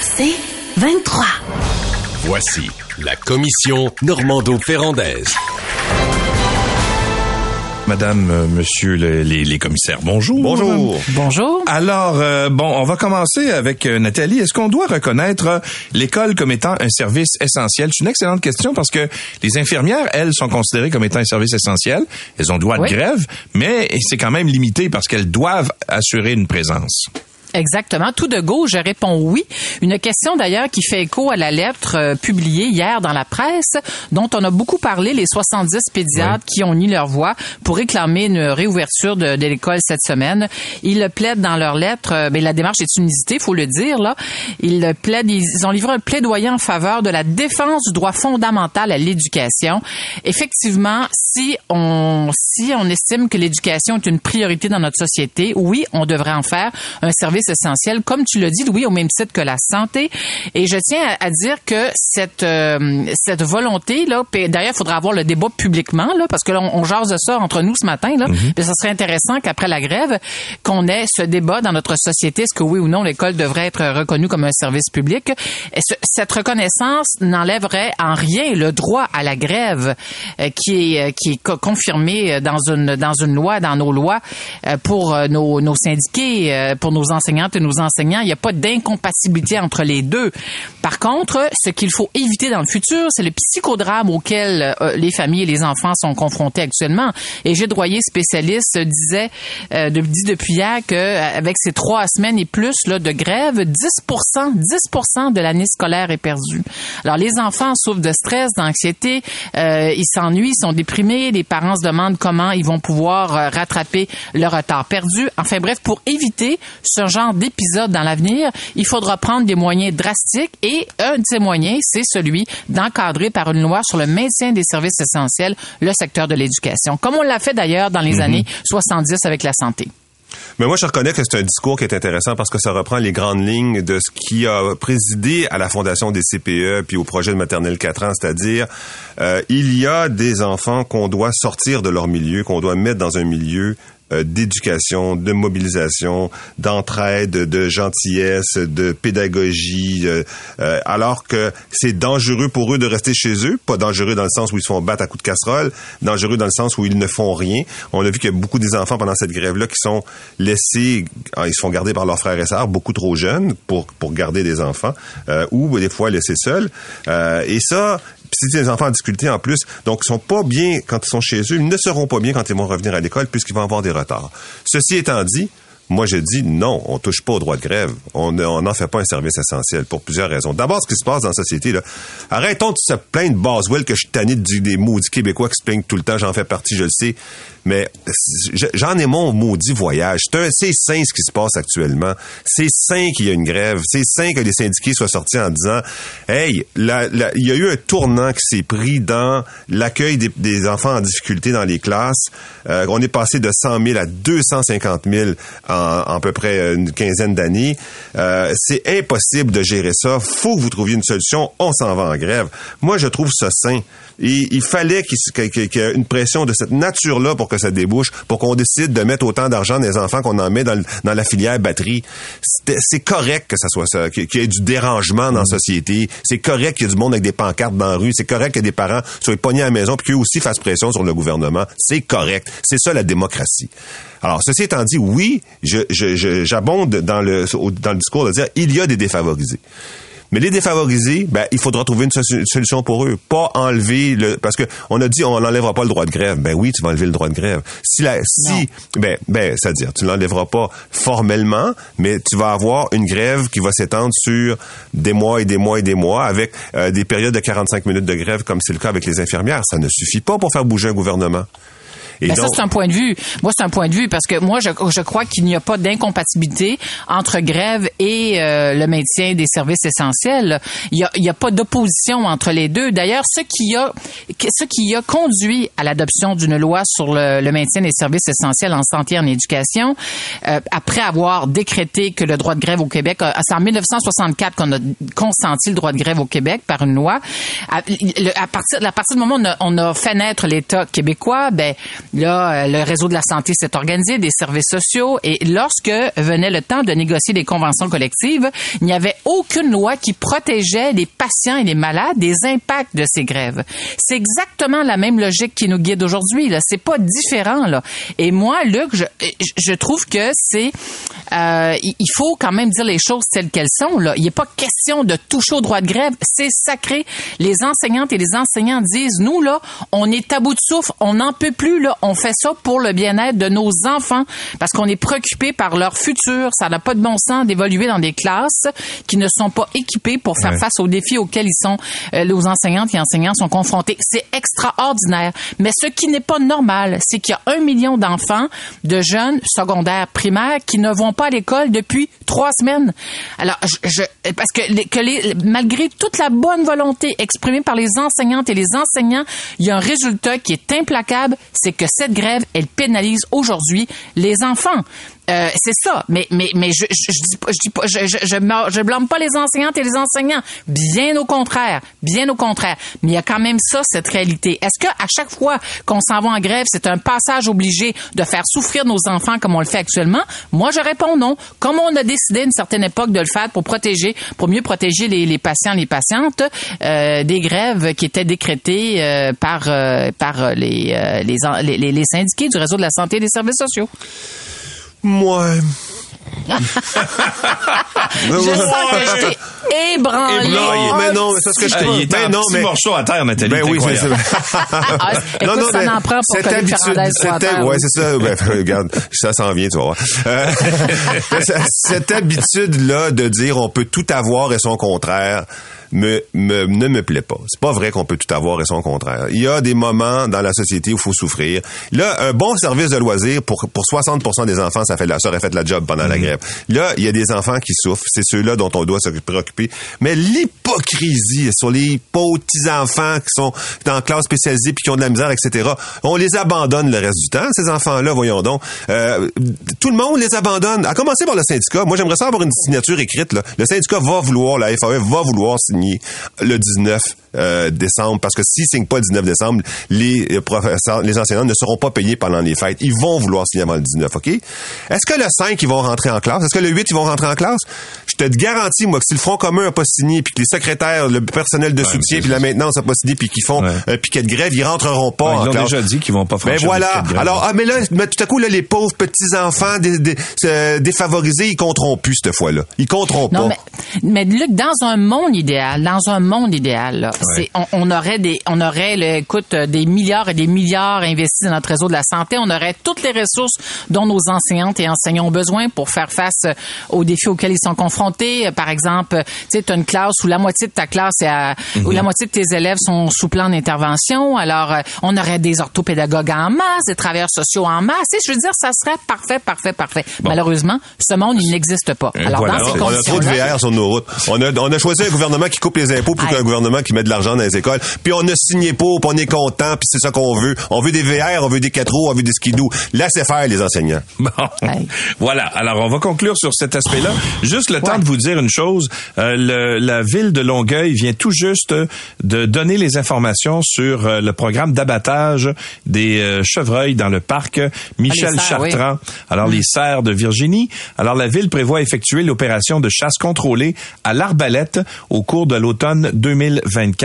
C'est 23. Voici la commission Normando-Ferrandaise. Madame, euh, Monsieur le- les, les commissaires, bonjour. Bonjour. Bonjour. Alors, euh, bon, on va commencer avec euh, Nathalie. Est-ce qu'on doit reconnaître euh, l'école comme étant un service essentiel? C'est une excellente question parce que les infirmières, elles, sont considérées comme étant un service essentiel. Elles ont droit de Oui. grève, mais c'est quand même limité parce qu'elles doivent assurer une présence. Exactement. Tout de go, je réponds oui. Une question d'ailleurs qui fait écho à la lettre euh, publiée hier dans la presse, dont on a beaucoup parlé, les 70 pédiatres qui ont mis leur voix pour réclamer une réouverture de, de l'école cette semaine. Ils plaident dans leur lettre. euh, ben, la démarche est unité, faut le dire là. Ils plaident. Ils ont livré un plaidoyer en faveur de la défense du droit fondamental à l'éducation. Effectivement, si on si on estime que l'éducation est une priorité dans notre société, oui, on devrait en faire un service essentiel, comme tu le dis, Louis, au même titre que la santé. Et je tiens à, à dire que cette euh, cette volonté là, d'ailleurs, il faudra avoir le débat publiquement là, parce que là, on, on jase de ça entre nous ce matin là. Puis ça serait intéressant qu'après la grève, qu'on ait ce débat dans notre société, est-ce que oui ou non l'école devrait être reconnue comme un service public? Et ce- cette reconnaissance n'enlèverait en rien le droit à la grève euh, qui est euh, qui est co- confirmé dans une dans une loi, dans nos lois pour nos, nos syndiqués, pour nos enseignantes et nos enseignants. Il n'y a pas d'incompatibilité entre les deux. Par contre, ce qu'il faut éviter dans le futur, c'est le psychodrame auquel euh, les familles et les enfants sont confrontés actuellement. Et Gilles Droyer, spécialiste, disait euh, de- dit depuis hier que euh, ces trois semaines et plus là, de grève, 10 10 de l'année scolaire est perdue. Alors les enfants souffrent de stress, d'anxiété, euh, ils s'ennuient, ils sont déprimés, les parents se demandent comment ils vont pouvoir euh, rattraper le retard perdu. Enfin bref, pour éviter ce genre d'épisode dans l'avenir, il faudra prendre des moyens drastiques et un de ces moyens, c'est celui d'encadrer par une loi sur le maintien des services essentiels le secteur de l'éducation, comme on l'a fait d'ailleurs dans les années 70 avec la santé. Mais moi, je reconnais que c'est un discours qui est intéressant parce que ça reprend les grandes lignes de ce qui a présidé à la fondation des CPE puis au projet de maternelle 4 ans, c'est-à-dire euh, il y a des enfants qu'on doit sortir de leur milieu, qu'on doit mettre dans un milieu euh, d'éducation, de mobilisation, d'entraide, de gentillesse, de pédagogie, euh, euh, alors que c'est dangereux pour eux de rester chez eux, pas dangereux dans le sens où ils se font battre à coups de casserole, dangereux dans le sens où ils ne font rien. On a vu qu'il y a beaucoup des enfants pendant cette grève-là qui sont laissés, ah, ils se font garder par leurs frères et sœurs, beaucoup trop jeunes pour pour garder des enfants, euh, ou des fois laissés seuls. Et ça, c'est des enfants en difficulté en plus, donc ils sont pas bien quand ils sont chez eux, ils ne seront pas bien quand ils vont revenir à l'école puisqu'ils vont avoir des retards. Ceci étant dit, moi, je dis non, on touche pas au droit de grève. On n'en fait pas un service essentiel pour plusieurs raisons. D'abord, ce qui se passe dans la société, là, arrêtons de se plaindre de Boswell que je suis du- des maudits Québécois qui se plaignent tout le temps. J'en fais partie, je le sais. Mais je- j'en ai mon maudit voyage. C'est sain ce qui se passe actuellement. C'est sain qu'il y a une grève. C'est sain que les syndiqués soient sortis en disant, hey, il y a eu un tournant qui s'est pris dans l'accueil des, enfants en difficulté dans les classes. Euh, on est passé de 100 000 à 250 000 en, en peu près une quinzaine d'années. Euh, c'est impossible de gérer ça. Faut que vous trouviez une solution. On s'en va en grève. Moi, je trouve ça sain. Il fallait qu'il y ait une pression de cette nature-là pour que ça débouche, pour qu'on décide de mettre autant d'argent dans les enfants qu'on en met dans, dans la filière batterie. C'est correct que ça soit ça, qu'il y ait du dérangement dans la société. C'est correct qu'il y ait du monde avec des pancartes dans la rue. C'est correct que des parents soient pognés à la maison puis qu'eux aussi fassent pression sur le gouvernement. C'est correct. C'est ça la démocratie. Alors, ceci étant dit, oui, je, je, je- j'abonde dans le, dans le discours de dire il y a des défavorisés. Mais les défavorisés, ben, il faudra trouver une so- solution pour eux. Pas enlever le, parce que on a dit on n'enlèvera pas le droit de grève. Ben oui, tu vas enlever le droit de grève. Si la, si, ben, ben, c'est-à-dire, tu ne l'enlèveras pas formellement, mais tu vas avoir une grève qui va s'étendre sur des mois et des mois et des mois avec euh, des périodes de 45 minutes de grève comme c'est le cas avec les infirmières. Ça ne suffit pas pour faire bouger un gouvernement. Et Ben, ça, c'est un point de vue. Moi, c'est un point de vue parce que moi, je, je crois qu'il n'y a pas d'incompatibilité entre grève et euh, le maintien des services essentiels. Il n'y a, il y a pas d'opposition entre les deux. D'ailleurs, ce qui a ce qui a conduit à l'adoption d'une loi sur le, le maintien des services essentiels en santé et en éducation, euh, après avoir décrété que le droit de grève au Québec, c'est en 1964 qu'on a consenti le droit de grève au Québec par une loi. À, à partir, à partir du moment où on a, on a fait naître l'État québécois, ben là, euh, le réseau de la santé s'est organisé, des services sociaux, et lorsque venait le temps de négocier des conventions collectives, il n'y avait aucune loi qui protégeait les patients et les malades des impacts de ces grèves. C'est exactement la même logique qui nous guide aujourd'hui. Là, c'est pas différent là. Et moi, Luc, je, je trouve que c'est, euh, il faut quand même dire les choses telles qu'elles sont. Là, il n'est pas question de toucher au droit de grève. C'est sacré. Les enseignantes et les enseignants disent, nous là, on est à bout de souffle, on n'en peut plus là. On fait ça pour le bien-être de nos enfants parce qu'on est préoccupé par leur futur. Ça n'a pas de bon sens d'évoluer dans des classes qui ne sont pas équipées pour faire Ouais. face aux défis auxquels ils sont, euh, les enseignantes et enseignants sont confrontés. C'est extraordinaire. Mais ce qui n'est pas normal, c'est qu'il y a un million d'enfants, de jeunes secondaires, primaires, qui ne vont pas à l'école depuis trois semaines. Alors, parce que, malgré toute la bonne volonté exprimée par les enseignantes et les enseignants, il y a un résultat qui est implacable, c'est que cette grève, elle pénalise aujourd'hui les enfants. Euh, c'est ça, mais mais mais je je, je dis pas je dis pas je je je, me- je blâme pas les enseignantes et les enseignants, bien au contraire, bien au contraire. Mais il y a quand même ça cette réalité. Est-ce que à chaque fois qu'on s'en va en grève, c'est un passage obligé de faire souffrir nos enfants comme on le fait actuellement? Moi, je réponds non. Comme on a décidé à une certaine époque de le faire pour protéger, pour mieux protéger les, les patients, les patientes, euh, des grèves qui étaient décrétées euh, par euh, par les, euh, les les les syndiqués du réseau de la santé et des services sociaux. Moi, Je sens que je t'ai ébranlé. non, mais non, mais c'est ce que je il était ben non, mais morceau à terre, Nathalie. Ben oui, c'est incroyable. Ah, écoute, ça mais n'en prend pour cette habitude, terre. ouais, c'est ça. Ben, regarde, ça s'en vient, tu vas voir. Euh, cette habitude-là de dire on peut tout avoir et son contraire me, me, ne me plaît pas. C'est pas vrai qu'on peut tout avoir et son contraire. Il y a des moments dans la société où il faut souffrir. Là, un bon service de loisirs pour, pour 60% des enfants, ça fait la, ça aurait fait la job pendant la grève. Là, il y a des enfants qui souffrent. C'est ceux-là dont on doit se préoccuper. Mais l'hypocrisie sur les pauvres petits-enfants qui sont dans classe spécialisée puis qui ont de la misère, etc. On les abandonne le reste du temps, ces enfants-là, voyons donc. Euh, tout le monde les abandonne. À commencer par le syndicat. Moi, j'aimerais ça avoir une signature écrite. Là. Le syndicat va vouloir, la FAE va vouloir signer le 19 euh, décembre, parce que s'ils signent pas le 19 décembre, les euh, professeurs, les enseignants ne seront pas payés pendant les fêtes. Ils vont vouloir signer avant le 19, OK? Est-ce que le 5, ils vont rentrer en classe? Est-ce que le 8, ils vont rentrer en classe? Je te garantis, moi, que si le Front commun n'a pas signé, puis que les secrétaires, le personnel de soutien, puis la maintenance n'a pas signé, puis qu'ils font Ouais. un piquet de grève, ils rentreront pas Ouais, en ils l'ont classe. déjà dit qu'ils vont pas Ben franchir voilà. de grève. Alors, ah, mais là, mais tout à coup, là, les pauvres petits-enfants dé- dé- euh, défavorisés, ils compteront plus cette fois-là. Ils compteront Non, pas. mais, mais Luc, dans un monde idéal, dans un monde idéal, là, on, on aurait des, on aurait, le, écoute, des milliards et des milliards investis dans notre réseau de la santé. On aurait toutes les ressources dont nos enseignantes et enseignants ont besoin pour faire face aux défis auxquels ils sont confrontés. Par exemple, tu sais, as une classe où la moitié de ta classe est à, où la moitié de tes élèves sont sous plan d'intervention. Alors, euh, on aurait des orthopédagogues en masse, des travailleurs sociaux en masse. Et je veux dire, ça serait parfait, parfait, parfait. Malheureusement, ce monde, il n'existe pas. Alors, voilà. dans ces On a trop de VR sur nos routes. On a, on a choisi un gouvernement qui coupe les impôts plutôt qu'un gouvernement qui met de l'argent dans les écoles. Puis on a signé pour, puis on est content, puis c'est ça qu'on veut. On veut des VR, on veut des 4 roues, on veut des skidoo. Laissez faire les enseignants. Bon. Hey. Voilà. Alors, on va conclure sur cet aspect-là. Juste le temps de vous dire une chose. Euh, le- la ville de Longueuil vient tout juste de donner les informations sur euh, le programme d'abattage des euh, chevreuils dans le parc Michel Ah, Chartrand. Alors, les serres de Virginie. Alors, la ville prévoit effectuer l'opération de chasse contrôlée à l'arbalète au cours de l'automne 2024.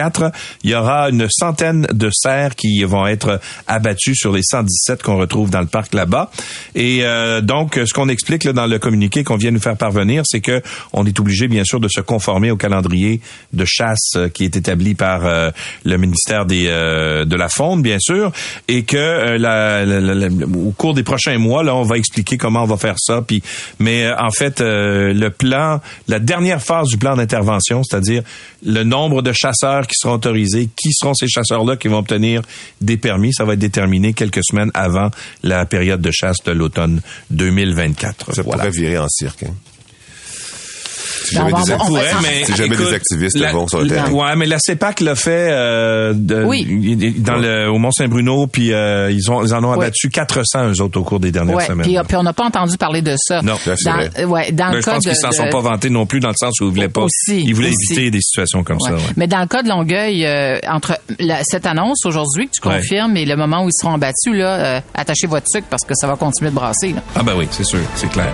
Il y aura une centaine de cerfs qui vont être abattus sur les 117 qu'on retrouve dans le parc là-bas. Et euh, donc, ce qu'on explique là, dans le communiqué qu'on vient nous faire parvenir, c'est que on est obligé bien sûr de se conformer au calendrier de chasse qui est établi par le ministère des de la Faune, bien sûr, et que la, au cours des prochains mois, là, on va expliquer comment on va faire ça. Puis, mais en fait, le plan, la dernière phase du plan d'intervention, c'est-à-dire le nombre de chasseurs qui seront autorisés, qui seront ces chasseurs-là qui vont obtenir des permis, ça va être déterminé quelques semaines avant la période de chasse de l'automne 2024. Ça pourrait virer en cirque. Hein. Si jamais, des, mais, jamais des activistes vont sur le terrain. Ouais, mais la CEPAC l'a fait euh, de, oui. dans le, au Mont-Saint-Bruno, puis euh, ils, ont, ils en ont abattu 400 eux autres au cours des dernières ouais, semaines. Puis, puis on n'a pas entendu parler de ça. Non, dans, vrai. Ouais, dans mais le je cas pense qu'ils s'en sont pas vantés non plus dans le sens où ils voulaient pas. Aussi, ils voulaient aussi. éviter des situations comme ouais. ça. Ouais. Mais dans le cas de Longueuil, euh, entre la, cette annonce aujourd'hui que tu confirmes et le moment où ils seront abattus, là, euh, attachez votre sucre parce que ça va continuer de brasser. Là. Ah ben oui, c'est sûr, c'est clair.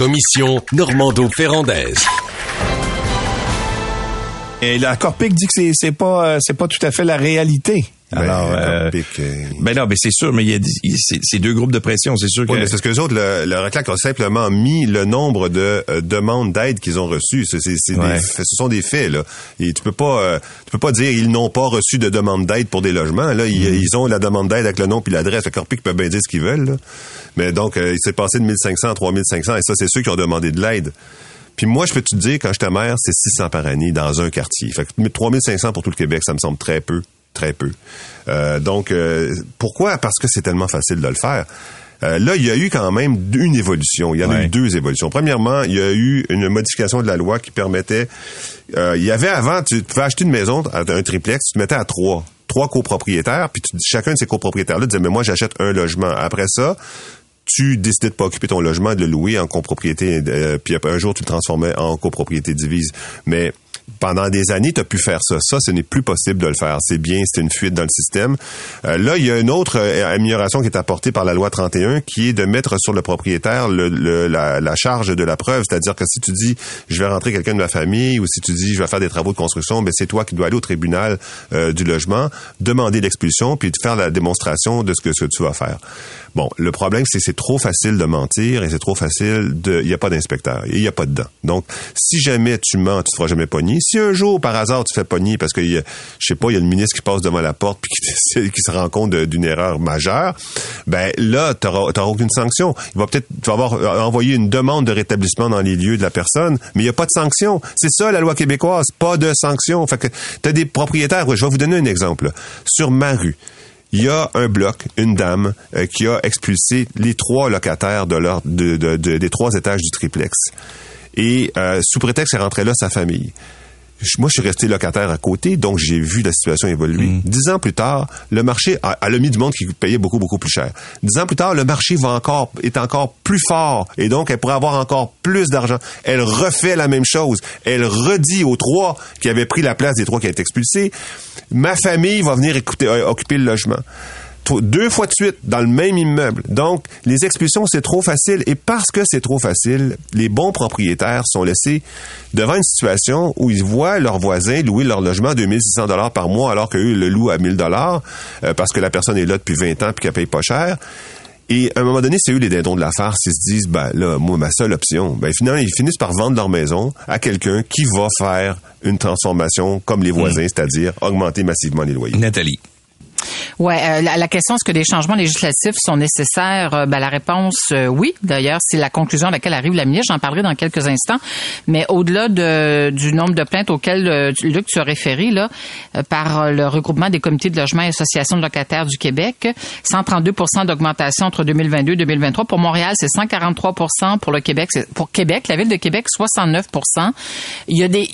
Commission Normando-Ferrandaise. Et la Corpic dit que c'est pas c'est pas tout à fait la réalité. Alors, ben, euh, euh, ben non, mais c'est sûr, mais il y a c'est deux groupes de pression, c'est sûr que. Oui, mais c'est ce que les autres, le, le RECLAC a simplement mis le nombre de euh, demandes d'aide qu'ils ont reçues. C'est, c'est, Ouais. des ce sont des faits là. Et tu peux pas, euh, tu peux pas dire ils n'ont pas reçu de demande d'aide pour des logements. Là, Mm. ils, ils ont la demande d'aide avec le nom puis l'adresse. Le Corpic peut bien dire ce qu'ils veulent. là. Mais donc, euh, il s'est passé de 1500 à 3500 et ça, c'est ceux qui ont demandé de l'aide. Puis moi, je peux te dire, quand j'étais maire, c'est 600 par année dans un quartier. Fait que 3500 pour tout le Québec, ça me semble très peu. Très peu. Euh, donc, euh, pourquoi? Parce que c'est tellement facile de le faire. Euh, là, il y a eu quand même une évolution. Il y en a eu deux évolutions. Premièrement, il y a eu une modification de la loi qui permettait... euh, il y avait avant, tu pouvais acheter une maison, un triplex, tu te mettais à trois. Trois copropriétaires, puis tu- chacun de ces copropriétaires-là disait, mais moi, j'achète un logement. Après ça, tu décidais de pas occuper ton logement, de le louer en copropriété, euh, puis un jour tu le transformais en copropriété divise. Mais pendant des années, tu as pu faire ça. Ça, ce n'est plus possible de le faire. C'est bien, c'est une fuite dans le système. Euh, là, il y a une autre euh, amélioration qui est apportée par la loi 31, qui est de mettre sur le propriétaire le, le- la, la charge de la preuve. C'est-à-dire que si tu dis, je vais rentrer quelqu'un de ma famille, ou si tu dis, je vais faire des travaux de construction, ben c'est toi qui dois aller au tribunal euh, du logement, demander l'expulsion, puis faire la démonstration de ce que, ce que tu vas faire. Bon, le problème, c'est que c'est trop facile de mentir et c'est trop facile de... Il n'y a pas d'inspecteur il n'y a pas de dents. Donc, si jamais tu mens, tu ne te feras jamais Si un jour, par hasard, tu fais pogner parce que, je sais pas, il y a le ministre qui passe devant la porte puis qui, se rend compte d'une erreur majeure, ben là, tu n'auras aucune sanction. Il va peut-être avoir euh, envoyé une demande de rétablissement dans les lieux de la personne, mais il n'y a pas de sanction. C'est ça, la loi québécoise, pas de sanction. Fait que tu as des propriétaires. Je vais vous donner un exemple. Sur ma rue, il y a un bloc, une dame, euh, qui a expulsé les trois locataires de- des trois étages du triplex. Et euh, sous prétexte qu'elle rentrait là sa famille. Moi, je suis resté locataire à côté, donc j'ai vu la situation évoluer. Dix ans plus tard, le marché a, elle a mis du monde qui payait beaucoup, beaucoup plus cher. Dix ans plus tard, le marché va encore, est encore plus fort, et donc elle pourrait avoir encore plus d'argent. Elle refait la même chose. Elle redit aux trois qui avaient pris la place des trois qui ont été expulsés, ma famille va venir écouter, euh, occuper le logement deux fois de suite dans le même immeuble. Donc, les expulsions, c'est trop facile. Et parce que c'est trop facile, les bons propriétaires sont laissés devant une situation où ils voient leurs voisins louer leur logement à 2600 dollars par mois alors qu'eux le louent à 1000 dollars euh, parce que la personne est là depuis 20 ans puis qu'elle paye pas cher. Et à un moment donné, c'est eux les dindons de la farce. Ils se disent, ben là, moi, ma seule option, ben finalement, ils finissent par vendre leur maison à quelqu'un qui va faire une transformation comme les voisins, c'est-à-dire augmenter massivement les loyers. Nathalie. Ouais, euh, la, la question est-ce que des changements législatifs sont nécessaires? Euh, ben, la réponse euh, oui. D'ailleurs, c'est la conclusion à laquelle arrive la ministre. J'en parlerai dans quelques instants. Mais au-delà de, du nombre de plaintes auxquelles euh, Luc tu as référé là, euh, par le regroupement des comités de logement et associations de locataires du Québec, 132% d'augmentation entre 2022 et 2023. Pour Montréal, c'est 143% Pour le Québec, pour Québec, la ville de Québec, 69% Il y a des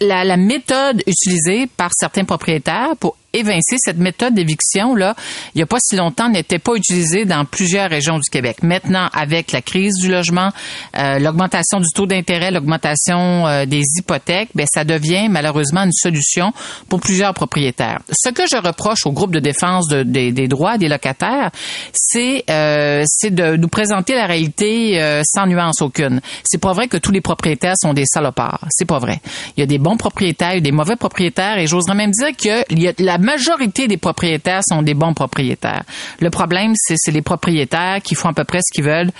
la- la méthode utilisée par certains propriétaires pour évincé. Cette méthode d'éviction, là, il n'y a pas si longtemps, n'était pas utilisée dans plusieurs régions du Québec. Maintenant, avec la crise du logement, euh, l'augmentation du taux d'intérêt, l'augmentation euh, des hypothèques, ben, ça devient malheureusement une solution pour plusieurs propriétaires. Ce que je reproche au groupe de défense des, droits des locataires, c'est euh, de nous présenter la réalité sans nuance aucune. C'est pas vrai que tous les propriétaires sont des salopards. C'est pas vrai. Il y a des bons propriétaires, il y a des mauvais propriétaires, et j'oserais même dire que y a, la majorité des propriétaires sont des bons propriétaires. Le problème, c'est les propriétaires qui font à peu près ce qu'ils veulent,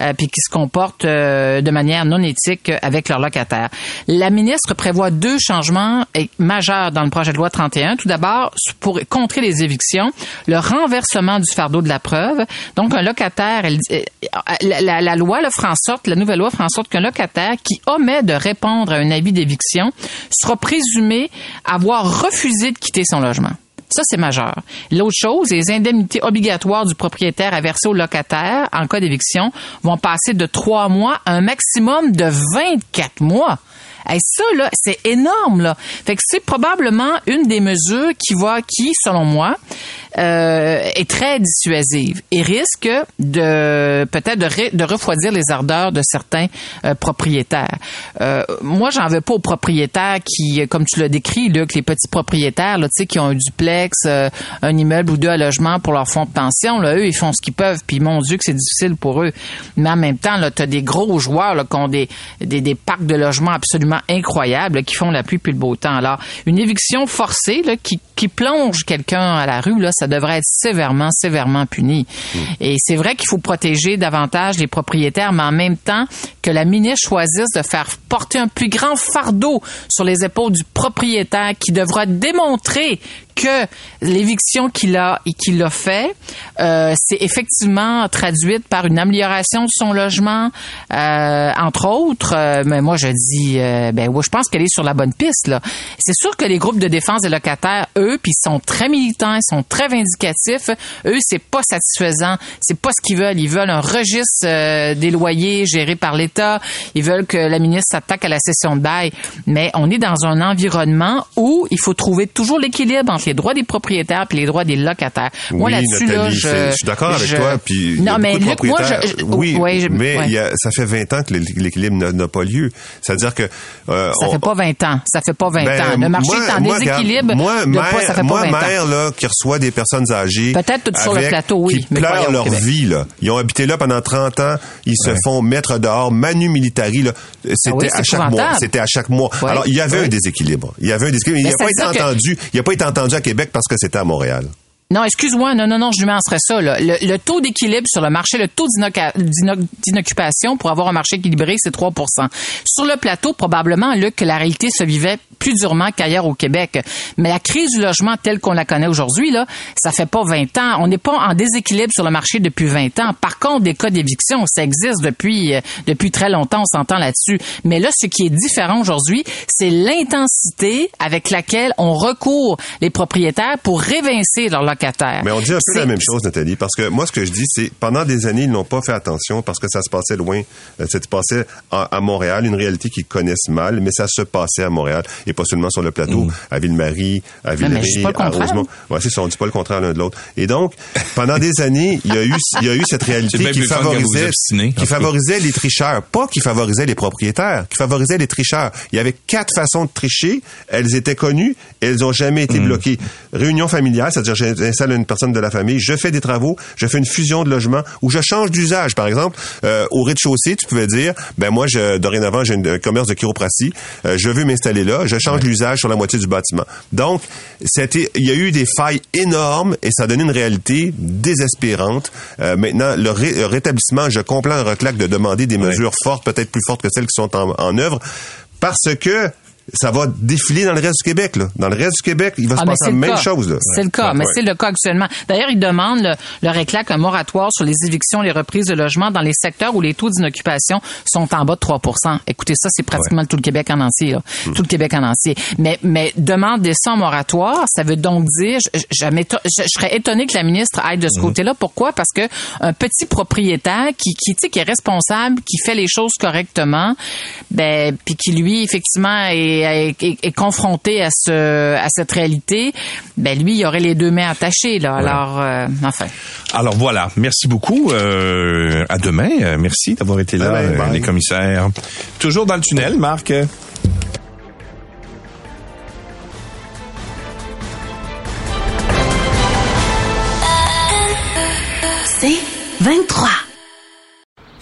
euh, puis qui se comportent euh, de manière non éthique avec leurs locataires. La ministre prévoit deux changements majeurs dans le projet de loi 31. Tout d'abord, pour contrer les évictions, le renversement du fardeau de la preuve. Donc, un locataire, elle, euh, la, la, loi le fera en sorte, la nouvelle loi fera en sorte qu'un locataire qui omet de répondre à un avis d'éviction sera présumé avoir refusé de quitter son logement. Ça, c'est majeur. L'autre chose, les indemnités obligatoires du propriétaire à verser au locataire en cas d'éviction vont passer de trois mois à un maximum de 24 mois. Et ça, là, c'est énorme, là. Fait que c'est probablement une des mesures qui va, qui, selon moi, euh, est très dissuasive et risque de peut-être de, refroidir les ardeurs de certains euh, propriétaires. Euh, moi, j'en veux pas aux propriétaires qui, comme tu l'as décrit, que les petits propriétaires, là, tu sais, qui ont un duplex, euh, un immeuble ou deux à logement pour leur fonds de pension, là, eux, ils font ce qu'ils peuvent, puis mon Dieu que c'est difficile pour eux. Mais en même temps, là, tu as des gros joueurs là, qui ont des, des, des parcs de logements absolument incroyables qui font la pluie puis le beau temps. Alors, une éviction forcée là, qui, qui plonge quelqu'un à la rue, là, ça devrait être sévèrement, sévèrement puni. Hmm. Et c'est vrai qu'il faut protéger davantage les propriétaires, mais en même temps que la ministre choisisse de faire porter un plus grand fardeau sur les épaules du propriétaire qui devra démontrer que l'éviction qu'il a qu'il a fait, euh, c'est effectivement traduite par une amélioration de son logement, euh, entre autres. Euh, mais moi, je dis, ben oui, je pense qu'elle est sur la bonne piste. là. C'est sûr que les groupes de défense des locataires, eux, puis ils sont très militants, ils sont très vindicatifs. Eux, c'est pas satisfaisant, c'est pas ce qu'ils veulent. Ils veulent un registre euh, des loyers géré par l'État. Ils veulent que la ministre s'attaque à la cession de bail. Mais on est dans un environnement où il faut trouver toujours l'équilibre entre les droits des propriétaires et les droits des locataires. Moi, là-dessus, là, je, je suis d'accord avec toi. Puis non, mais Luc, moi, je, oui, mais il y a, ça fait 20 ans que l'équilibre n'a pas lieu. C'est-à-dire que euh, ça fait pas 20 ans. Ça fait pas 20 ben, ans. Le marché est en déséquilibre. Moi, mère, ça fait pas moi, 20 mère, là, qui reçoit des personnes âgées, peut-être sur le plateau, oui, qui pleurent leur vie. Là. Ils ont habité là pendant 30 ans. Ils se font mettre dehors, manu militari. Là. C'était ah à chaque mois. C'était à chaque mois. Alors, il y avait un déséquilibre. Il y avait un déséquilibre. Il n'a pas été entendu. Il n'a pas été entendu à Québec parce que c'était à Montréal. Non, excuse-moi, non, non, non, je nuancerais ça. Là. Le, taux d'équilibre sur le marché, le taux d'inoccupation pour avoir un marché équilibré, c'est 3% Sur le plateau, probablement, Luc, que la réalité se vivait plus durement qu'ailleurs au Québec. Mais la crise du logement telle qu'on la connaît aujourd'hui, là, ça fait pas 20 ans. On n'est pas en déséquilibre sur le marché depuis 20 ans. Par contre, des cas d'éviction, ça existe depuis, euh, depuis très longtemps, on s'entend là-dessus. Mais là, ce qui est différent aujourd'hui, c'est l'intensité avec laquelle on recourt les propriétaires pour révincer leur locataires mais on dit un peu la même chose, Nathalie, parce que moi, ce que je dis, c'est pendant des années, ils n'ont pas fait attention parce que ça se passait loin. Euh, ça se passait à, Montréal, une réalité qu'ils connaissent mal, mais ça se passait à Montréal et pas seulement sur le plateau, mm. à Ville-Marie, à Ville-Marie, à Rosemont. Ouais, c'est ça, on dit pas le contraire l'un de l'autre. Et donc, pendant des années, il y a eu, il y a eu cette réalité qui favorisait, qui favorisait les tricheurs, pas qui favorisait les propriétaires, qui favorisait les tricheurs. Il y avait quatre façons de tricher. Elles étaient connues, elles n'ont jamais été mm. bloquées. Réunion familiale, c'est-à-dire j'installe une personne de la famille, je fais des travaux, je fais une fusion de logement ou je change d'usage. Par exemple, euh, au rez-de-chaussée, tu pouvais dire, ben moi, je, dorénavant, j'ai un commerce de chiropratie, euh, je veux m'installer là, je change l'usage sur la moitié du bâtiment. Donc, c'était, il y a eu des failles énormes et ça a donné une réalité désespérante. Euh, maintenant, le, rétablissement, je comprends un reclaque de demander des mesures fortes, peut-être plus fortes que celles qui sont en, en œuvre, parce que ça va défiler dans le reste du Québec. Là. Dans le reste du Québec, il va se ah, passer la même chose. C'est le cas, mais c'est le cas actuellement. D'ailleurs, il demande le, le réclame un moratoire sur les évictions, les reprises de logements dans les secteurs où les taux d'inoccupation sont en bas de 3% Écoutez, ça, c'est pratiquement tout le Québec en entier. Hmm. Tout le Québec en entier. Mais, mais demander ça en moratoire, ça veut donc dire, je, je, serais étonné que la ministre aille de ce hmm. côté-là. Pourquoi? Parce que un petit propriétaire qui, qui, qui est responsable, qui fait les choses correctement, ben, puis qui, lui, effectivement, est est, est- est confronté à ce à cette réalité, ben lui, il aurait les deux mains attachées là. Alors, euh, enfin. Alors voilà, merci beaucoup. Euh, à demain. Euh, merci d'avoir été là, Bye euh, bye. les commissaires. Toujours dans le tunnel, Marc. C'est 23.